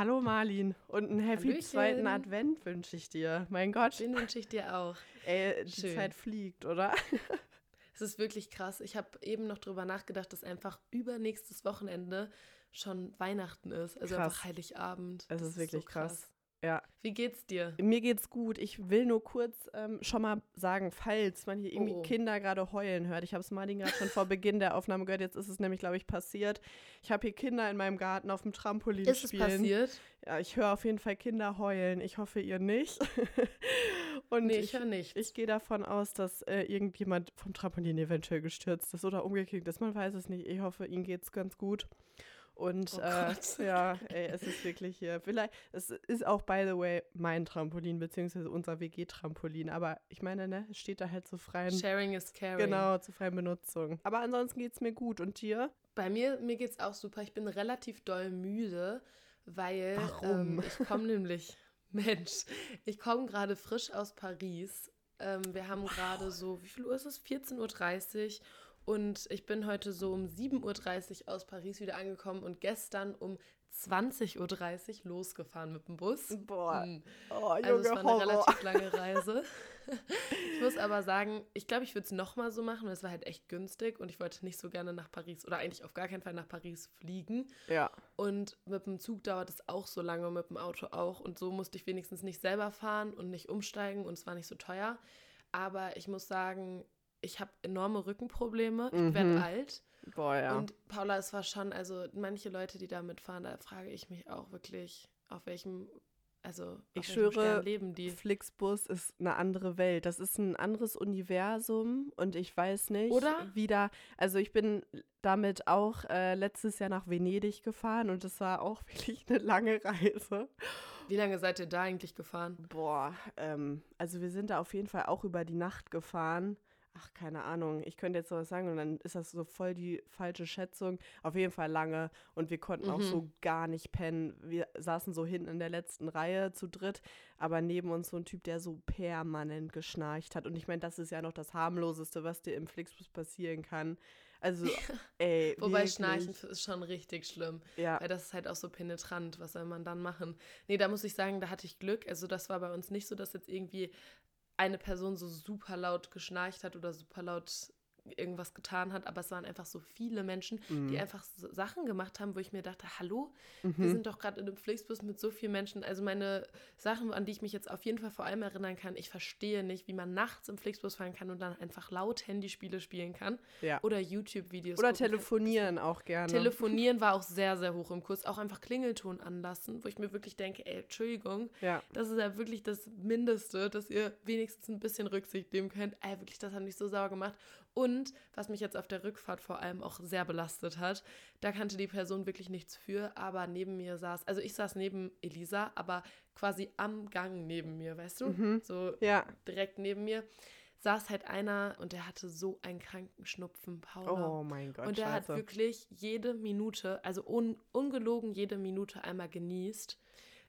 Hallo Marlin und einen happy Hallöchen. zweiten Advent wünsche ich dir. Mein Gott. Den wünsche ich dir auch. Ey, die Schön. Zeit fliegt, oder? Es ist wirklich krass. Ich habe eben noch drüber nachgedacht, dass einfach übernächstes Wochenende schon Weihnachten ist. Also Krass. einfach Heiligabend. Es Das ist wirklich so krass. Ja. Wie geht's dir? Mir geht's gut. Ich will nur kurz ähm, schon mal sagen, falls man hier irgendwie Oh. Kinder gerade heulen hört. Ich habe es Martin gerade schon vor Beginn der Aufnahme gehört. Jetzt ist es nämlich, glaube ich, passiert. Ich habe hier Kinder in meinem Garten auf dem Trampolin Ist es spielen. passiert? Ja, ich höre auf jeden Fall Kinder heulen. Ich hoffe, ihr nicht. Und Nee, ich, ich höre nichts. ich gehe davon aus, dass äh, irgendjemand vom Trampolin eventuell gestürzt ist oder umgeknickt ist. Man weiß es nicht. Ich hoffe, ihm geht's ganz gut. Und Oh äh, ja, ey, es ist wirklich hier. Vielleicht, es ist auch, by the way, mein Trampolin, beziehungsweise unser WG-Trampolin. Aber ich meine, ne, es steht da halt zur freien, Sharing is caring. genau, zur freien Benutzung. Aber ansonsten geht's mir gut. Und dir? Bei mir, mir geht's auch super. Ich bin relativ doll müde, weil Warum? Ähm, ich komme nämlich, Mensch, ich komme gerade frisch aus Paris. Ähm, wir haben gerade so, wie viel Uhr ist es? 14.30 Uhr. Und ich bin heute so um 7.30 Uhr aus Paris wieder angekommen und gestern um 20.30 Uhr losgefahren mit dem Bus. Boah. Mm. Oh, Also es Junge, war eine Horror. relativ lange Reise. ich muss aber sagen, ich glaube, ich würde es nochmal so machen, weil es war halt echt günstig und ich wollte nicht so gerne nach Paris oder eigentlich auf gar keinen Fall nach Paris fliegen. Ja. Und mit dem Zug dauert es auch so lange, mit dem Auto auch. Und so musste ich wenigstens nicht selber fahren und nicht umsteigen und es war nicht so teuer. Aber ich muss sagen, ich habe enorme Rückenprobleme. Ich werde alt. Boah, ja. Und Paula, es war schon, also manche Leute, die da mitfahren, da frage ich mich auch wirklich, auf welchem, also auf Ich welchem schwöre, Stern leben die. Flixbus ist eine andere Welt. Das ist ein anderes Universum und ich weiß nicht, Oder? wie da. Also ich bin damit auch äh, letztes Jahr nach Venedig gefahren und es war auch wirklich eine lange Reise. Wie lange seid ihr da eigentlich gefahren? Boah, ähm, also wir sind da auf jeden Fall auch über die Nacht gefahren. Ach, keine Ahnung. Ich könnte jetzt sowas sagen und dann ist das so voll die falsche Schätzung. Auf jeden Fall lange und wir konnten auch Mhm. so gar nicht pennen. Wir saßen so hinten in der letzten Reihe zu dritt, aber neben uns so ein Typ, der so permanent geschnarcht hat. Und ich meine, das ist ja noch das harmloseste, was dir im Flixbus passieren kann. Also, ey, Wobei wirklich. Schnarchen ist schon richtig schlimm. Ja, Weil das ist halt auch so penetrant. Was soll man dann machen? Nee, da muss ich sagen, da hatte ich Glück. Also das war bei uns nicht so, dass jetzt irgendwie eine Person so super laut geschnarcht hat oder super laut irgendwas getan hat, aber es waren einfach so viele Menschen, die einfach so Sachen gemacht haben, wo ich mir dachte, hallo, wir sind doch gerade in einem Flixbus mit so vielen Menschen. Also meine Sachen, an die ich mich jetzt auf jeden Fall vor allem erinnern kann, ich verstehe nicht, wie man nachts im Flixbus fahren kann und dann einfach laut Handyspiele spielen kann ja. oder YouTube-Videos Oder gucken kann. telefonieren auch gerne. Telefonieren war auch sehr, sehr hoch im Kurs. Auch einfach Klingelton anlassen, wo ich mir wirklich denke, ey, Entschuldigung, ja. das ist ja wirklich das Mindeste, dass ihr wenigstens ein bisschen Rücksicht nehmen könnt. Ey, wirklich, das hat mich so sauer gemacht. Und was mich jetzt auf der Rückfahrt vor allem auch sehr belastet hat, da kannte die Person wirklich nichts für, aber neben mir saß, also ich saß neben Elisa, aber quasi am Gang neben mir, weißt du? So Ja. direkt neben mir saß halt einer und der hatte so einen kranken Schnupfen, Paula. Oh mein Gott, Und der hat scheiße. wirklich jede Minute, also un, ungelogen jede Minute einmal genießt.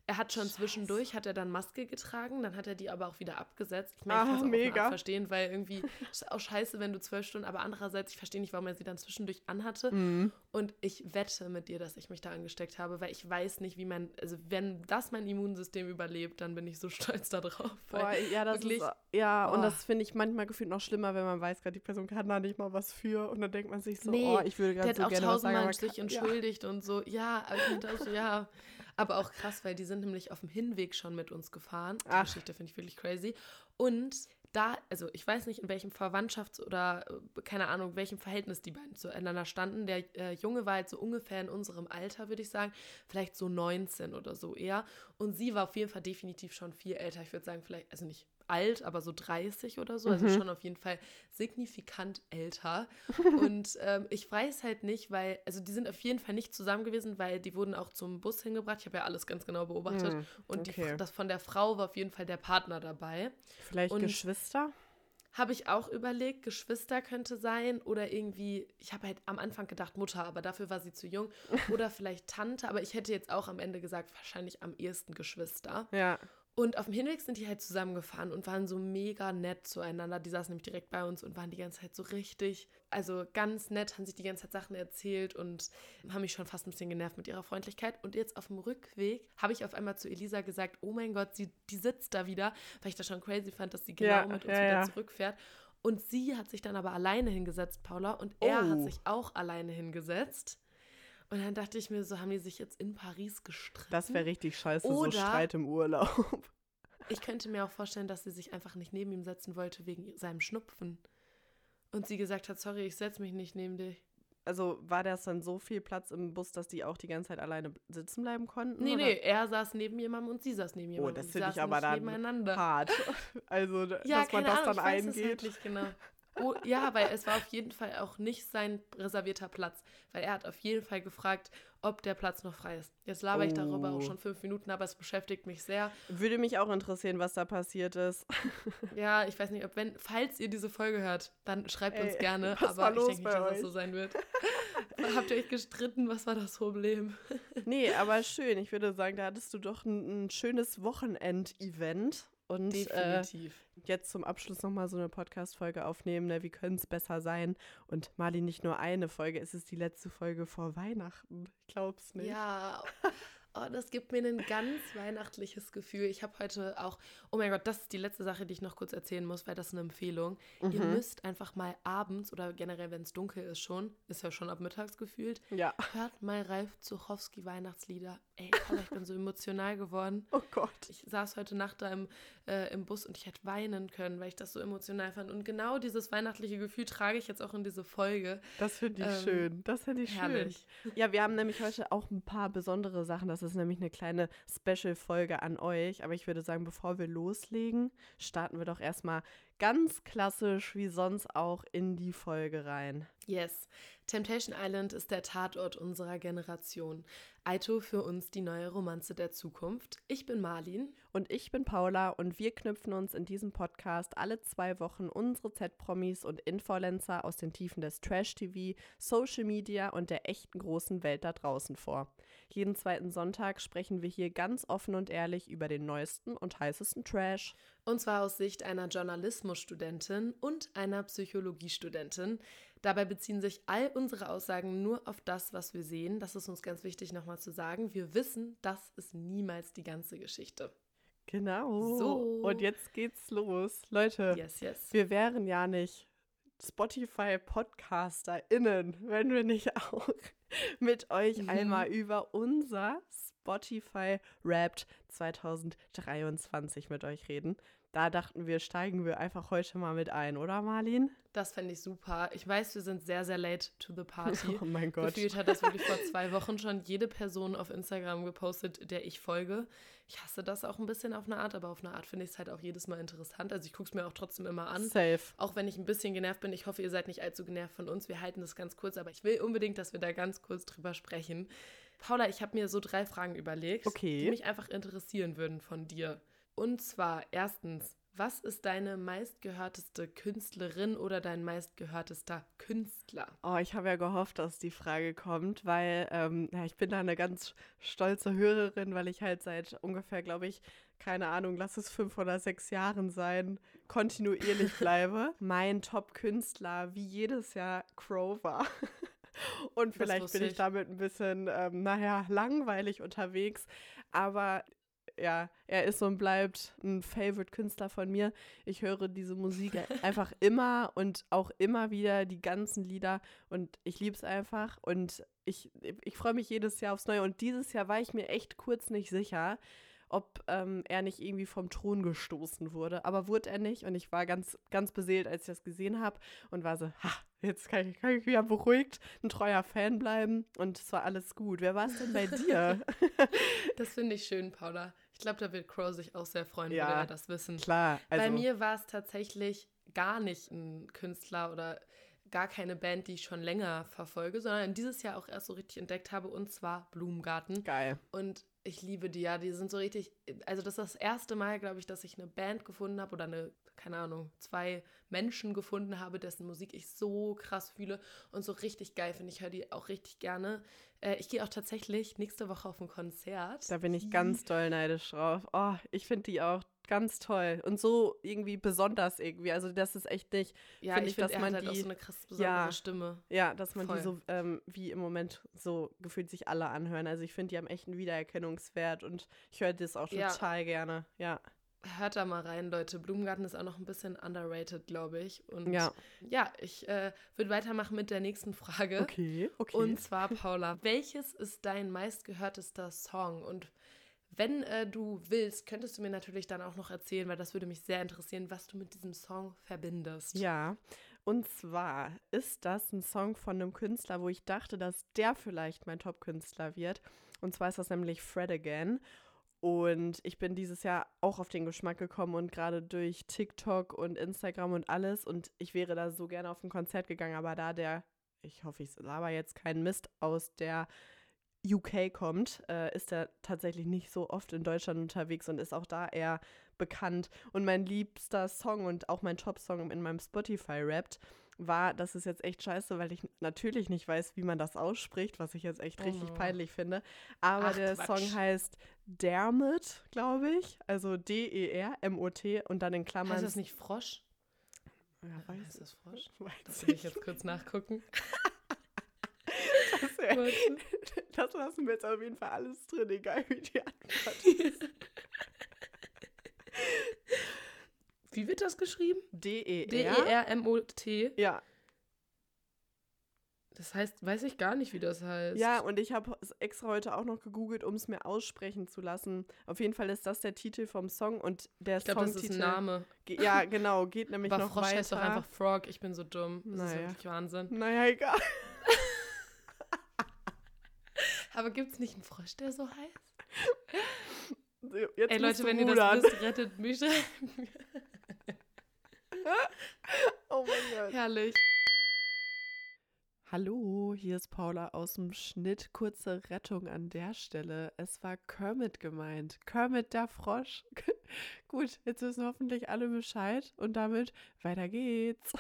Er hat schon zwischendurch, hat er dann Maske getragen, dann hat er die aber auch wieder abgesetzt. Ich meine, ich Ah, kann es auch verstehen, weil irgendwie ist auch scheiße, wenn du zwölf Stunden, aber andererseits, ich verstehe nicht, warum er sie dann zwischendurch anhatte. Mhm. Und ich wette mit dir, dass ich mich da angesteckt habe, weil ich weiß nicht, wie mein, also wenn das mein Immunsystem überlebt, dann bin ich so stolz darauf. Boah, ja, das wirklich, ist, ja, und oh. das finde ich manchmal gefühlt noch schlimmer, wenn man weiß, gerade die Person kann da nicht mal was für und dann denkt man sich so, Nee, oh, ich würde Der gerade hat so auch gerne was sagen, tausendmal aber sich kann- entschuldigt und so. Ja, aber ich mir dachte so, ja. Aber auch krass, weil die sind nämlich auf dem Hinweg schon mit uns gefahren. Die Ach. Geschichte finde ich wirklich crazy. Und da, also ich weiß nicht, in welchem Verwandtschafts- oder äh, keine Ahnung, welchem Verhältnis die beiden zueinander standen. Der äh, Junge war halt so ungefähr in unserem Alter, würde ich sagen. Vielleicht so 19 oder so eher. Und sie war auf jeden Fall definitiv schon viel älter. Ich würde sagen, vielleicht, also nicht alt, aber so 30 oder so. Also schon auf jeden Fall signifikant älter. Und ähm, ich weiß halt nicht, weil, also die sind auf jeden Fall nicht zusammen gewesen, weil die wurden auch zum Bus hingebracht. Ich habe ja alles ganz genau beobachtet. Hm, und die, okay. das von der Frau war auf jeden Fall der Partner dabei. Vielleicht Und- Geschwister? Habe ich auch überlegt, Geschwister könnte sein oder irgendwie, ich habe halt am Anfang gedacht Mutter, aber dafür war sie zu jung. Oder vielleicht Tante, aber ich hätte jetzt auch am Ende gesagt, wahrscheinlich am ehesten Geschwister. Ja. Und auf dem Hinweg sind die halt zusammengefahren und waren so mega nett zueinander. Die saßen nämlich direkt bei uns und waren die ganze Zeit so richtig, also ganz nett, haben sich die ganze Zeit Sachen erzählt und haben mich schon fast ein bisschen genervt mit ihrer Freundlichkeit. Und jetzt auf dem Rückweg habe ich auf einmal zu Elisa gesagt, oh mein Gott, sie, die sitzt da wieder, weil ich das schon crazy fand, dass sie genau Ja, mit uns ja, wieder ja. zurückfährt. Und sie hat sich dann aber alleine hingesetzt, Paula, und er hat Oh. sich auch alleine hingesetzt. Und dann dachte ich mir so, haben die sich jetzt in Paris gestritten? Das wäre richtig scheiße, Oder- so Streit im Urlaub. Ich könnte mir auch vorstellen, dass sie sich einfach nicht neben ihm setzen wollte wegen seinem Schnupfen. Und sie gesagt hat, sorry, ich setze mich nicht neben dich. Also war das dann so viel Platz im Bus, dass die auch die ganze Zeit alleine sitzen bleiben konnten? Nee, oder? nee, er saß neben jemandem und sie saß neben Oh, jemandem. das Sie finde ich aber dann nebeneinander. hart. Also, Ja, dass man das Ahnung, dann ich weiß es halt eingeht. nicht genau. Oh, ja, weil es war auf jeden Fall auch nicht sein reservierter Platz, weil er hat auf jeden Fall gefragt, ob der Platz noch frei ist. Jetzt laber ich darüber Oh. auch schon fünf Minuten, aber es beschäftigt mich sehr. Würde mich auch interessieren, was da passiert ist. Ja, ich weiß nicht, ob wenn, falls ihr diese Folge hört, dann schreibt uns Ey, gerne, was war aber ich denke nicht, dass das euch? so sein wird. Habt ihr euch gestritten? Was war das Problem? Nee, aber schön. Ich würde sagen, da hattest du doch ein, ein schönes Wochenend-Event. Und äh, Definitiv. Jetzt zum Abschluss nochmal so eine Podcast-Folge aufnehmen. Ne? Wie könnte es besser sein? Und Mali, nicht nur eine Folge, es ist die letzte Folge vor Weihnachten. Ich glaub's nicht. Ja, oh, das gibt mir ein ganz weihnachtliches Gefühl. Ich habe heute auch, oh mein Gott, das ist die letzte Sache, die ich noch kurz erzählen muss, weil das ist eine Empfehlung. Ihr Mhm. müsst einfach mal abends oder generell, wenn es dunkel ist schon, ist ja schon ab mittags gefühlt, Ja. hört mal Ralf Zuchowski Weihnachtslieder. Ey, Paula, ich bin so emotional geworden. Oh Gott. Ich saß heute Nacht da im, äh, im Bus und ich hätte weinen können, weil ich das so emotional fand. Und genau dieses weihnachtliche Gefühl trage ich jetzt auch in diese Folge. Das finde ich Ähm, schön. Das finde ich Herrlich. schön. Ja, wir haben nämlich heute auch ein paar besondere Sachen. Das ist nämlich eine kleine Special-Folge an euch. Aber ich würde sagen, bevor wir loslegen, starten wir doch erstmal ganz klassisch wie sonst auch in die Folge rein. Yes. Temptation Island ist der Tatort unserer Generation. Aito für uns die neue Romanze der Zukunft. Ich bin Marlin. Und ich bin Paula und wir knüpfen uns in diesem Podcast alle zwei Wochen unsere Z-Promis und Influencer aus den Tiefen des Trash-TV, Social Media und der echten großen Welt da draußen vor. Jeden zweiten Sonntag sprechen wir hier ganz offen und ehrlich über den neuesten und heißesten Trash. Und zwar aus Sicht einer Journalismusstudentin und einer Psychologiestudentin. Dabei beziehen sich all unsere Aussagen nur auf das, was wir sehen. Das ist uns ganz wichtig nochmal zu sagen. Wir wissen, das ist niemals die ganze Geschichte. Genau. So. Und jetzt geht's los. Leute, Yes, yes. wir wären ja nicht Spotify-PodcasterInnen, wenn wir nicht auch mit euch Mhm. einmal über unser Spotify Wrapped 2023 mit euch reden. Da dachten wir, steigen wir einfach heute mal mit ein, oder Marlin? Das fände ich super. Ich weiß, wir sind sehr, sehr late to the party. Oh mein Gott. Gefühlt hat das wirklich vor zwei Wochen schon jede Person auf Instagram gepostet, der ich folge. Ich hasse das auch ein bisschen auf eine Art, aber auf eine Art finde ich es halt auch jedes Mal interessant. Also ich gucke es mir auch trotzdem immer an. Safe. Auch wenn ich ein bisschen genervt bin. Ich hoffe, ihr seid nicht allzu genervt von uns. Wir halten das ganz kurz, aber ich will unbedingt, dass wir da ganz kurz drüber sprechen. Paula, ich habe mir so drei Fragen überlegt, Okay. die mich einfach interessieren würden von dir. Und zwar erstens, was ist deine meistgehörteste Künstlerin oder dein meistgehörtester Künstler? Oh, ich habe ja gehofft, dass die Frage kommt, weil ähm, ja, ich bin da eine ganz stolze Hörerin, weil ich halt seit ungefähr, glaube ich, keine Ahnung, lass es fünf oder sechs Jahren sein, kontinuierlich bleibe. mein Top-Künstler, wie jedes Jahr, Crow war. Und vielleicht bin ich ich. damit ein bisschen, ähm, naja, langweilig unterwegs. Aber ja, er ist und bleibt ein Favorite-Künstler von mir. Ich höre diese Musik einfach immer und auch immer wieder die ganzen Lieder und ich liebe es einfach und ich, ich freue mich jedes Jahr aufs Neue. Und dieses Jahr war ich mir echt kurz nicht sicher, ob ähm, er nicht irgendwie vom Thron gestoßen wurde. Aber wurde er nicht und ich war ganz, ganz beseelt, als ich das gesehen habe und war so, ha, jetzt kann ich, kann ich wieder beruhigt ein treuer Fan bleiben und es war alles gut. Wer war es denn bei dir? Das finde ich schön, Paula. Ich glaube, da wird Crow sich auch sehr freuen, Ja. würde er das wissen. Klar, also Bei mir war es tatsächlich gar nicht ein Künstler oder gar keine Band, die ich schon länger verfolge, sondern dieses Jahr auch erst so richtig entdeckt habe, und zwar Blumengarten. geil. Und ich liebe die ja, die sind so richtig, also das ist das erste Mal, glaube ich, dass ich eine Band gefunden habe oder eine keine Ahnung, zwei Menschen gefunden habe, dessen Musik ich so krass fühle und so richtig geil finde. Ich höre die auch richtig gerne. Äh, ich gehe auch tatsächlich nächste Woche auf ein Konzert. Da bin ich ganz doll neidisch drauf. Oh, ich finde die auch ganz toll und so irgendwie besonders irgendwie. Also das ist echt nicht, ja, ich ich, finde, dass man halt auch die, so eine krass besondere Ja. Stimme. ja, dass man Voll. die so ähm, wie im Moment so gefühlt sich alle anhören. Also ich finde, die haben echt einen Wiedererkennungswert und ich höre das auch Ja. total gerne. Ja, Hört da mal rein, Leute. Blumengarten ist auch noch ein bisschen underrated, glaube ich. Und ja. ja ich äh, würde weitermachen mit der nächsten Frage. Okay, okay. Und zwar, Paula, welches ist dein meistgehörtester Song? Und wenn äh, du willst, könntest du mir natürlich dann auch noch erzählen, weil das würde mich sehr interessieren, was du mit diesem Song verbindest. Ja, und zwar ist das ein Song von einem Künstler, wo ich dachte, dass der vielleicht mein Top-Künstler wird. Und zwar ist das nämlich Fred Again. Und ich bin dieses Jahr auch auf den Geschmack gekommen und gerade durch TikTok und Instagram und alles. Und ich wäre da so gerne auf ein Konzert gegangen, aber da der, ich hoffe, ich laber jetzt keinen Mist, aus der UK kommt, äh, ist er tatsächlich nicht so oft in Deutschland unterwegs und ist auch da eher bekannt. Und mein liebster Song und auch mein Top-Song in meinem Spotify-Rapt war, das ist jetzt echt scheiße, weil ich natürlich nicht weiß, wie man das ausspricht, was ich jetzt echt Oh richtig peinlich finde. Aber Ach, der Quatsch. Song heißt Dermot, glaube ich. Also D-E-R-M-O-T und dann in Klammern. Heißt das nicht Frosch? Ja, Heißt weiß, das Frosch? weiß Das will ich jetzt kurz nachgucken. Das, wär-. Das lassen wir jetzt auf jeden Fall alles drin, egal wie die Antwort ist. Wie wird das geschrieben? E D-E-R. D-E-R-M-O-T. Ja, Das heißt, weiß ich gar nicht, wie das heißt. ja, und ich habe es extra heute auch noch gegoogelt, um es mir aussprechen zu lassen. Auf jeden Fall ist das der Titel vom Song und der ich glaube, das ist Songtitel. ein Name. Ja, genau, geht nämlich Aber noch Frosch weiter. heißt doch einfach Frog. Ich bin so dumm. Das ist Naja. wirklich Wahnsinn. Naja, egal. Aber gibt es nicht einen Frosch, der so heißt? Jetzt Ey, Leute, wenn ihr rudern. das wisst, rettet mich. Oh mein Gott. Herrlich. Hallo, hier ist Paula aus dem Schnitt. Kurze Rettung an der Stelle. Es war Kermit gemeint. Kermit der Frosch. Gut, jetzt wissen hoffentlich alle Bescheid und damit weiter geht's.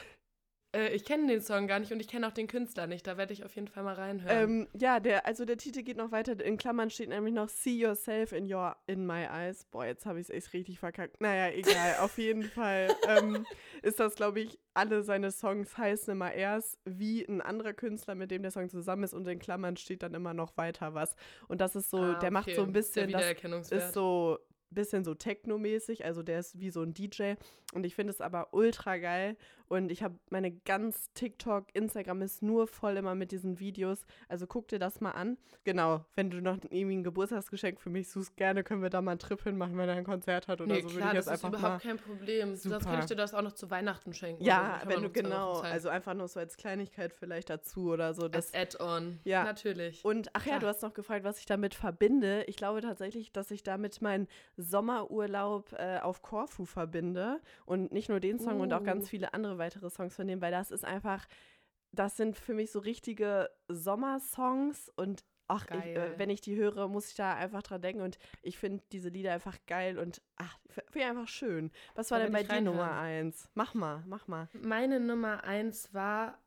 Äh, ich kenne den Song gar nicht und ich kenne auch den Künstler nicht. Da werde ich auf jeden Fall mal reinhören. Ähm, ja, der, also der Titel geht noch weiter. In Klammern steht nämlich noch See yourself in your in my eyes. Boah, jetzt habe ich es echt richtig verkackt. Naja, egal. auf jeden Fall ähm, ist das, glaube ich, alle seine Songs heißen immer erst wie ein anderer Künstler, mit dem der Song zusammen ist und in Klammern steht dann immer noch weiter was. Und das ist so, Ah, der macht so ein bisschen, das ist so bisschen so technomäßig, also der ist wie so ein DJ und ich finde es aber ultra geil und ich habe meine ganz TikTok, Instagram ist nur voll immer mit diesen Videos, also guck dir das mal an. Genau, wenn du noch irgendwie ein Geburtstagsgeschenk für mich suchst, gerne können wir da mal einen Trip hinmachen, wenn er ein Konzert hat oder nee, so, klar, würde ich das ist einfach überhaupt kein Problem. Sonst Super. könnte ich dir das auch noch zu Weihnachten schenken. ja, wenn du genau, also einfach nur so als Kleinigkeit vielleicht dazu oder so. Das, Add-on. Ja. Natürlich. Und ach ja, Klar. du hast noch gefragt, was ich damit verbinde. Ich glaube tatsächlich, dass ich damit meinen Sommerurlaub äh, auf Korfu verbinde. Und nicht nur den Song und auch ganz Uh. viele andere weitere Songs von dem, weil das ist einfach, das sind für mich so richtige Sommersongs und ach, ich, äh, wenn ich die höre, muss ich da einfach dran denken und ich finde diese Lieder einfach geil und ach, finde ich einfach schön. Was war denn bei dir Nummer eins? Mach mal, mach mal. Meine Nummer eins war.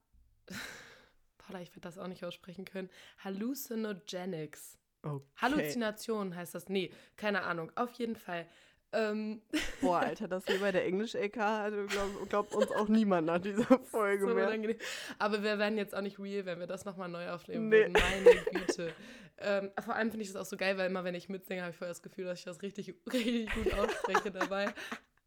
Paula, ich werde das auch nicht aussprechen können. Hallucinogenics. Okay. Halluzination heißt das. Nee, keine Ahnung. Auf jeden Fall. Ähm, Boah, Alter, das hier bei der Englisch-EK, also glaub, glaubt uns auch niemand nach dieser Folge so mehr. unangenehm. Aber wir werden jetzt auch nicht real, wenn wir das nochmal neu aufnehmen Nee. würden. Meine Güte. ähm, vor allem finde ich das auch so geil, weil immer, wenn ich mitsinge, habe ich voll das Gefühl, dass ich das richtig, richtig gut ausspreche dabei.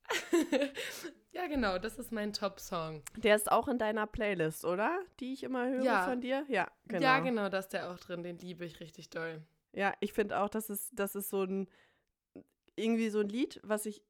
ja, genau, das ist mein Top-Song. Der ist auch in deiner Playlist, oder? Die ich immer höre Ja. von dir? Ja, genau. Ja, genau, da ist der auch drin. Den liebe ich richtig doll. Ja, ich finde auch, das ist, das ist so ein, irgendwie so ein Lied, was ich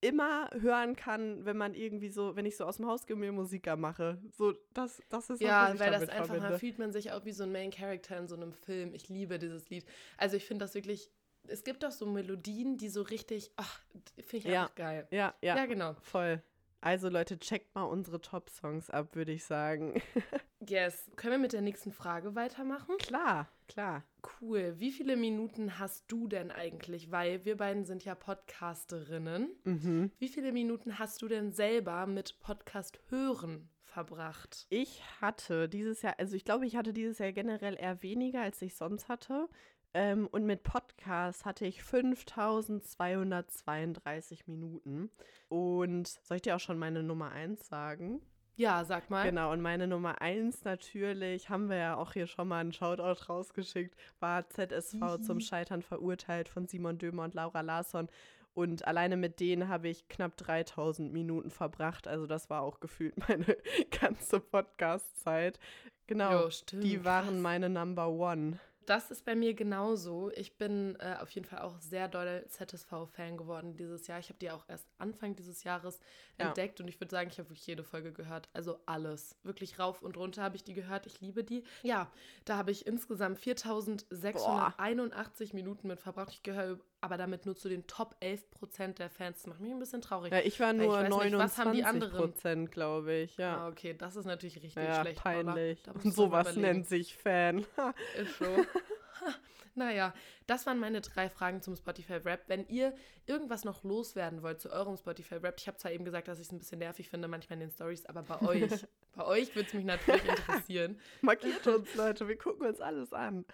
immer hören kann, wenn man irgendwie so, wenn ich so aus dem Haus gehe mir Musiker mache. So, das, das ist Ja, was weil das einfach, verbinde. da fühlt man sich auch wie so ein Main Character in so einem Film. Ich liebe dieses Lied. Also ich finde das wirklich, es gibt auch so Melodien, die so richtig, ach, finde ich Ja. einfach geil. Ja, ja, Ja, genau. voll. Also Leute, checkt mal unsere Top-Songs ab, würde ich sagen. Yes. Können wir mit der nächsten Frage weitermachen? klar, klar. Cool. Wie viele Minuten hast du denn eigentlich? Weil wir beiden sind ja Podcasterinnen. Mhm. Wie viele Minuten hast du denn selber mit Podcast hören verbracht? Ich hatte dieses Jahr, also ich glaube, ich hatte dieses Jahr generell eher weniger, als ich sonst hatte. Ähm, und mit Podcast hatte ich 5232 Minuten. Und soll ich dir auch schon meine Nummer 1 sagen? Ja, sag mal. Genau, und meine Nummer 1 natürlich, haben wir ja auch hier schon mal einen Shoutout rausgeschickt, war ZSV zum Scheitern verurteilt von Simon Dömer und Laura Larsson. Und alleine mit denen habe ich knapp 3000 Minuten verbracht. Also das war auch gefühlt meine ganze Podcast-Zeit. Genau, Jo, die waren meine Number One. Das ist bei mir genauso. Ich bin äh, auf jeden Fall auch sehr doll ZSV-Fan geworden dieses Jahr. Ich habe die auch erst Anfang dieses Jahres Ja. entdeckt und ich würde sagen, ich habe wirklich jede Folge gehört. Also alles. Wirklich rauf und runter habe ich die gehört. Ich liebe die. Ja, da habe ich insgesamt 4681 Minuten mit verbracht. Ich gehöre aber damit nur zu den Top 11 Prozent der Fans. Das macht mich ein bisschen traurig. Ja, ich war ich nur die 29 anderen? Prozent, glaube ich. Ja, Ah, okay, das ist natürlich richtig ja schlecht. Peinlich. Und sowas nennt sich Fan. Ist so. naja, das waren meine drei Fragen zum Spotify-Rap. Wenn ihr irgendwas noch loswerden wollt zu eurem Spotify-Rap, ich habe zwar eben gesagt, dass ich es ein bisschen nervig finde, manchmal in den Stories, aber bei euch, bei euch würde es mich natürlich interessieren. Markiert uns, Leute. Wir gucken uns alles an.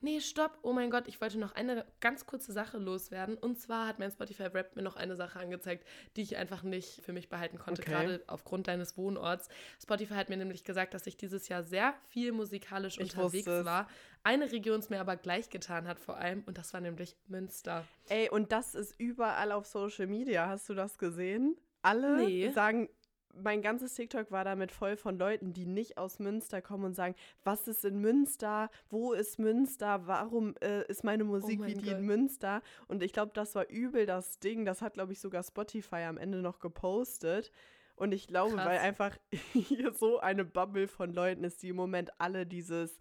Nee, stopp. Oh mein Gott, ich wollte noch eine ganz kurze Sache loswerden. Und zwar hat mein Spotify-Rap mir noch eine Sache angezeigt, die ich einfach nicht für mich behalten konnte, Okay. gerade aufgrund deines Wohnorts. Spotify hat mir nämlich gesagt, dass ich dieses Jahr sehr viel musikalisch Ich unterwegs war. Eine Region es mir aber gleich getan hat vor allem und das war nämlich Münster. Ey, und das ist überall auf Social Media. Hast du das gesehen? Alle Nee. sagen, mein ganzes TikTok war damit voll von Leuten, die nicht aus Münster kommen und sagen, was ist in Münster? Wo ist Münster? Warum äh, ist meine Musik Oh mein wie die Gott. in Münster? Und ich glaube, das war übel das Ding. Das hat, glaube ich, sogar Spotify am Ende noch gepostet. Und ich glaube, Krass. weil einfach hier so eine Bubble von Leuten ist, die im Moment alle dieses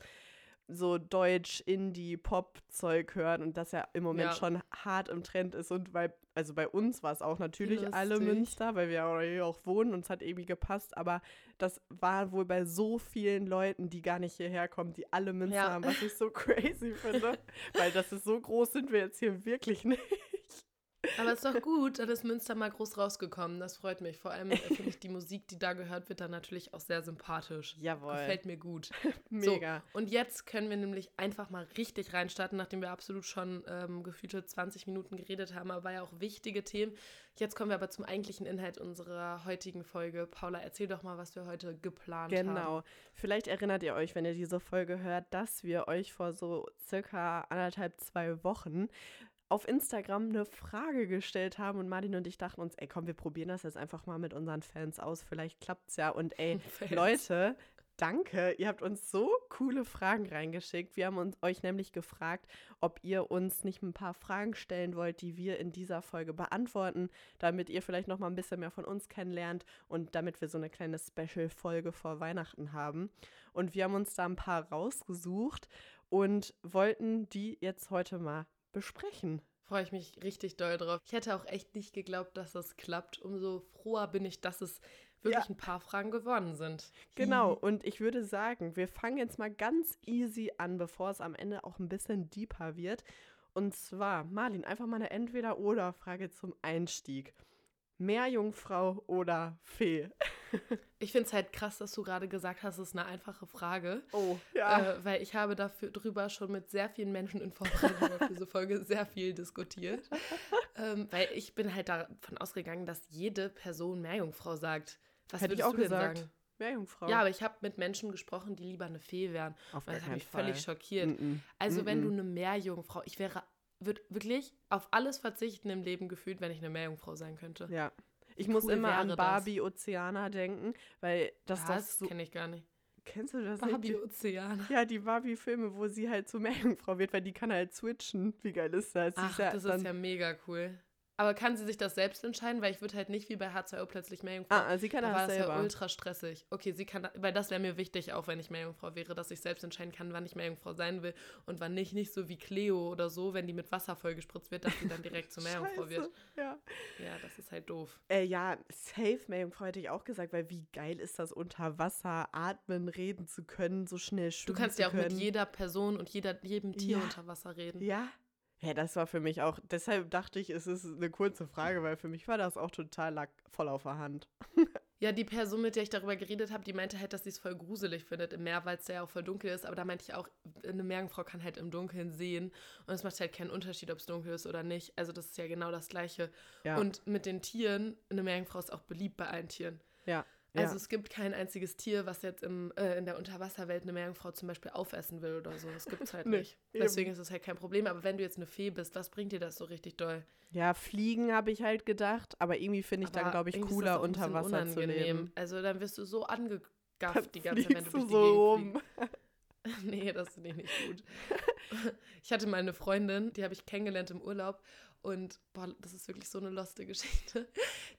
so Deutsch-Indie-Pop-Zeug hören und das ja im Moment Ja. schon hart im Trend ist und weil, also bei uns war es auch natürlich alle lustig. Münster, weil wir ja hier auch wohnen und es hat irgendwie gepasst, aber das war wohl bei so vielen Leuten, die gar nicht hierher kommen, die alle Münster Ja. haben, was ich so crazy finde, weil das ist so groß sind wir jetzt hier wirklich nicht. Aber ist doch gut, dann ist Münster mal groß rausgekommen. Das freut mich. Vor allem äh, finde ich die Musik, die da gehört wird, dann natürlich auch sehr sympathisch. Jawohl. Gefällt mir gut. Mega. So, und jetzt können wir nämlich einfach mal richtig reinstarten, nachdem wir absolut schon ähm, gefühlte 20 Minuten geredet haben, aber ja auch wichtige Themen. Jetzt kommen wir aber zum eigentlichen Inhalt unserer heutigen Folge. Paula, erzähl doch mal, was wir heute geplant haben. Genau. Vielleicht erinnert ihr euch, wenn ihr diese Folge hört, dass wir euch vor so circa anderthalb, zwei Wochen auf Instagram eine Frage gestellt haben und Martin und ich dachten uns, ey komm, wir probieren das jetzt einfach mal mit unseren Fans aus, vielleicht klappt's ja. Und ey, Fans. Leute, danke, ihr habt uns so coole Fragen reingeschickt. Wir haben uns, euch nämlich gefragt, ob ihr uns nicht ein paar Fragen stellen wollt, die wir in dieser Folge beantworten, damit ihr vielleicht noch mal ein bisschen mehr von uns kennenlernt und damit wir so eine kleine Special-Folge vor Weihnachten haben. Und wir haben uns da ein paar rausgesucht und wollten die jetzt heute mal besprechen. Freue ich mich richtig doll drauf. Ich hätte auch echt nicht geglaubt, dass das klappt. Umso froher bin ich, dass es wirklich Ja. ein paar Fragen geworden sind. Genau, und ich würde sagen, wir fangen jetzt mal ganz easy an, bevor es am Ende auch ein bisschen deeper wird. Und zwar, Marlin, einfach mal eine Entweder-Oder-Frage zum Einstieg. Meerjungfrau oder Fee? Ich finde es halt krass, dass du gerade gesagt hast, es ist eine einfache Frage. Oh, ja. Äh, weil ich habe dafür drüber schon mit sehr vielen Menschen in Vorbereitung auf diese Folge sehr viel diskutiert. ähm, weil ich bin halt davon ausgegangen, dass jede Person Meerjungfrau sagt. Was Hätte ich auch gesagt. sagen? Meerjungfrau. Ja, aber ich habe mit Menschen gesprochen, die lieber eine Fee wären. auf Und das hat mich Fall. völlig schockiert. Mm-mm. Also wenn Mm-mm. du eine Meerjungfrau, ich wäre, würde wirklich auf alles verzichten im Leben gefühlt, wenn ich eine Meerjungfrau sein könnte. Ja. Ich muss cool immer an wäre das? Barbie Ozeaner denken, weil das das das so. kenne ich gar nicht. Kennst du das Barbie nicht? Ozean. Ja, die Barbie-Filme, wo sie halt zur Meerjungfrau wird, weil die kann halt switchen. Wie geil ist das? Ach, ja das ist ja mega cool. Aber kann sie sich das selbst entscheiden? Weil ich würde halt nicht wie bei H2O plötzlich Meerjungfrau. Ah, sie kann da das war das selber. ja ultra stressig. Okay, sie kann, weil das wäre mir wichtig, auch wenn ich Meerjungfrau wäre, dass ich selbst entscheiden kann, wann ich Meerjungfrau sein will und wann nicht. Nicht so wie Cleo oder so, wenn die mit Wasser vollgespritzt wird, dass sie dann direkt zur Meerjungfrau wird. Ja. Ja, das ist halt doof. Äh, ja, safe Meerjungfrau hätte ich auch gesagt, weil wie geil ist das, unter Wasser atmen, reden zu können, so schnell Du schwimmen kannst zu ja auch mit jeder Person und jeder, jedem Tier Ja. unter Wasser reden. Ja. Ja, das war für mich auch, deshalb dachte ich, es ist eine kurze Frage, weil für mich war das auch total lag voll auf der Hand. Ja, die Person, mit der ich darüber geredet habe, die meinte halt, dass sie es voll gruselig findet im Meer, weil es ja auch voll dunkel ist. Aber da meinte ich auch, eine Meerjungfrau kann halt im Dunkeln sehen. Und es macht halt keinen Unterschied, ob es dunkel ist oder nicht. Also das ist ja genau das Gleiche. Ja. Und mit den Tieren, eine Meerjungfrau ist auch beliebt bei allen Tieren. ja. Also ja. es gibt kein einziges Tier, was jetzt im, äh, in der Unterwasserwelt eine Meerjungfrau zum Beispiel aufessen will oder so. Das gibt es halt Nee, nicht. eben. Deswegen ist es halt kein Problem. Aber wenn du jetzt eine Fee bist, was bringt dir das so richtig doll? ja, fliegen habe ich halt gedacht, aber irgendwie finde ich dann, Aber glaube ich, cooler unter Wasser zu leben. Also dann wirst du so Dann angegafft die ganze Zeit, wenn du fliegst durch die so Gegend rum. Nee, das finde ich nicht gut. Ich hatte mal eine Freundin, die habe ich kennengelernt im Urlaub und boah, das ist wirklich so eine loste Geschichte.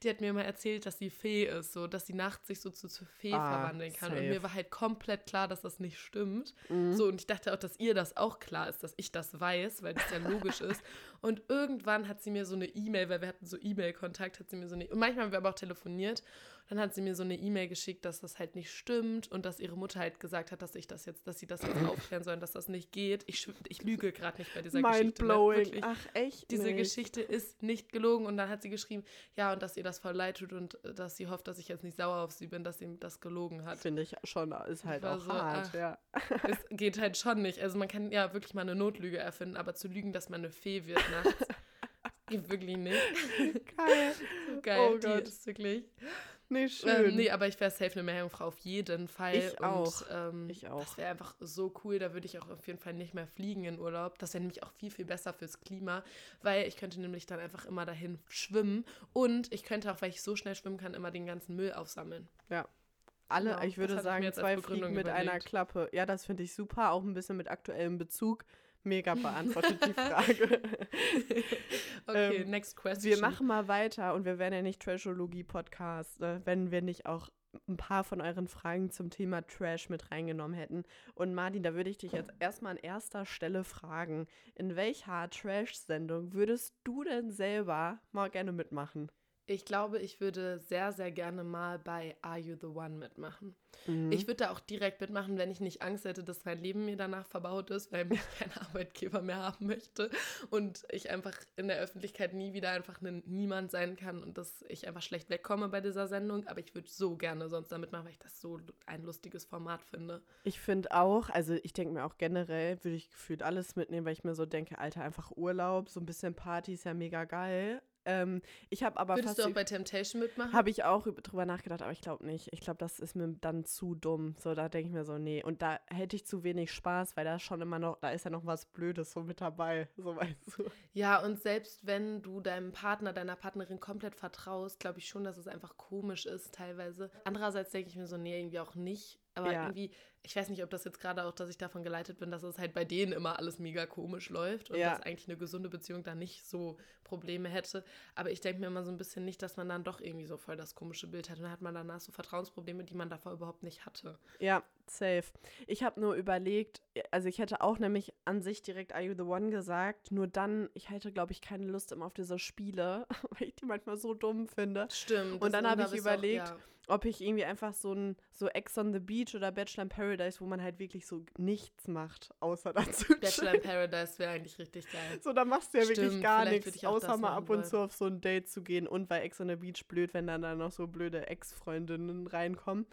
Die hat mir mal erzählt, dass sie Fee ist, so dass sie nachts sich so zu, zur Fee Ah, verwandeln kann. Und safe. mir war halt komplett klar, dass das nicht stimmt. Mhm. So, und ich dachte auch, dass ihr das auch klar ist, dass ich das weiß, weil das ja logisch ist. Und irgendwann hat sie mir so eine E-Mail, weil wir hatten so E-Mail-Kontakt, hat sie mir so eine, und manchmal haben wir aber auch telefoniert. Dann hat sie mir so eine E-Mail geschickt, dass das halt nicht stimmt und dass ihre Mutter halt gesagt hat, dass ich das jetzt, dass sie das jetzt aufklären sollen, dass das nicht geht. Ich, ich lüge gerade nicht bei dieser Geschichte. ne? Mindblowing. Ach, echt? Diese nicht. Geschichte ist nicht gelogen. Und dann hat sie geschrieben, ja, und dass ihr das voll leid tut und äh, dass sie hofft, dass ich jetzt nicht sauer auf sie bin, dass sie das gelogen hat. Finde ich schon, ist halt auch so, hart, ach. ja. Es geht halt schon nicht. Also man kann ja wirklich mal eine Notlüge erfinden, aber zu lügen, dass man eine Fee wird nachts, geht wirklich nicht. Geil. So geil, Oh die Gott. ist wirklich. Nee, schön. Ähm, nee, aber ich wäre safe eine Meerjungfrau auf jeden Fall. Ich auch. Und, ähm, Ich auch. Das wäre einfach so cool. Da würde ich auch auf jeden Fall nicht mehr fliegen in Urlaub. Das wäre nämlich auch viel, viel besser fürs Klima, weil ich könnte nämlich dann einfach immer dahin schwimmen und ich könnte auch, weil ich so schnell schwimmen kann, immer den ganzen Müll aufsammeln. Alle, Genau, ich würde ich sagen, als zwei Fliegen mit einer überlegt. Klappe. Ja, das finde ich super, auch ein bisschen mit aktuellem Bezug. Mega beantwortet die Frage. Okay, Ähm, next question. wir machen mal weiter und wir wären ja nicht Trashologie-Podcast, ne, wenn wir nicht auch ein paar von euren Fragen zum Thema Trash mit reingenommen hätten. Und Martin, da würde ich dich jetzt erstmal an erster Stelle fragen, in welcher Trash-Sendung würdest du denn selber mal gerne mitmachen? Ich glaube, ich würde sehr, sehr gerne mal bei Are You the One mitmachen. Mhm. Ich würde da auch direkt mitmachen, wenn ich nicht Angst hätte, dass mein Leben mir danach verbaut ist, weil mich kein Arbeitgeber mehr haben möchte und ich einfach in der Öffentlichkeit nie wieder einfach ein Niemand sein kann und dass ich einfach schlecht wegkomme bei dieser Sendung. Aber ich würde so gerne sonst damit machen, weil ich das so ein lustiges Format finde. Ich finde auch, also ich denke mir auch generell, würde ich gefühlt alles mitnehmen, weil ich mir so denke, Alter, einfach Urlaub, so ein bisschen Party ist ja mega geil. Ähm, ich habe aber Würdest du auch bei Temptation mitmachen? Habe ich auch üb- drüber nachgedacht, aber ich glaube nicht. Ich glaube, das ist mir dann zu dumm. So, da denke ich mir so, nee. Und da hätte ich zu wenig Spaß, weil da schon immer noch, da ist ja noch was Blödes so mit dabei. So weißt du. Ja, und selbst wenn du deinem Partner, deiner Partnerin komplett vertraust, glaube ich schon, dass es einfach komisch ist teilweise. Andererseits denke ich mir so, nee, irgendwie auch nicht. Aber Ja. irgendwie, ich weiß nicht, ob das jetzt gerade auch, dass ich davon geleitet bin, dass es halt bei denen immer alles mega komisch läuft und Ja. dass eigentlich eine gesunde Beziehung da nicht so Probleme hätte. Aber ich denke mir immer so ein bisschen nicht, dass man dann doch irgendwie so voll das komische Bild hat. Und dann hat man danach so Vertrauensprobleme, die man davor überhaupt nicht hatte. Ja, safe. Ich habe nur überlegt, also ich hätte auch nämlich an sich direkt Are You the One gesagt, nur dann, ich hätte, glaube ich, keine Lust immer auf diese Spiele, weil ich die manchmal so dumm finde. Stimmt. Und dann habe ich du auch- überlegt, ja. Ob ich irgendwie einfach so ein so Ex on the Beach oder Bachelor in Paradise, wo man halt wirklich so nichts macht, außer dazu Bachelor in Paradise wäre eigentlich richtig geil. So, da machst du ja wirklich Stimmt, gar vielleicht würd nichts, außer mal ab und wollen. zu auf so ein Date zu gehen. Und bei Ex on the Beach blöd, wenn dann da noch so blöde Ex-Freundinnen reinkommen.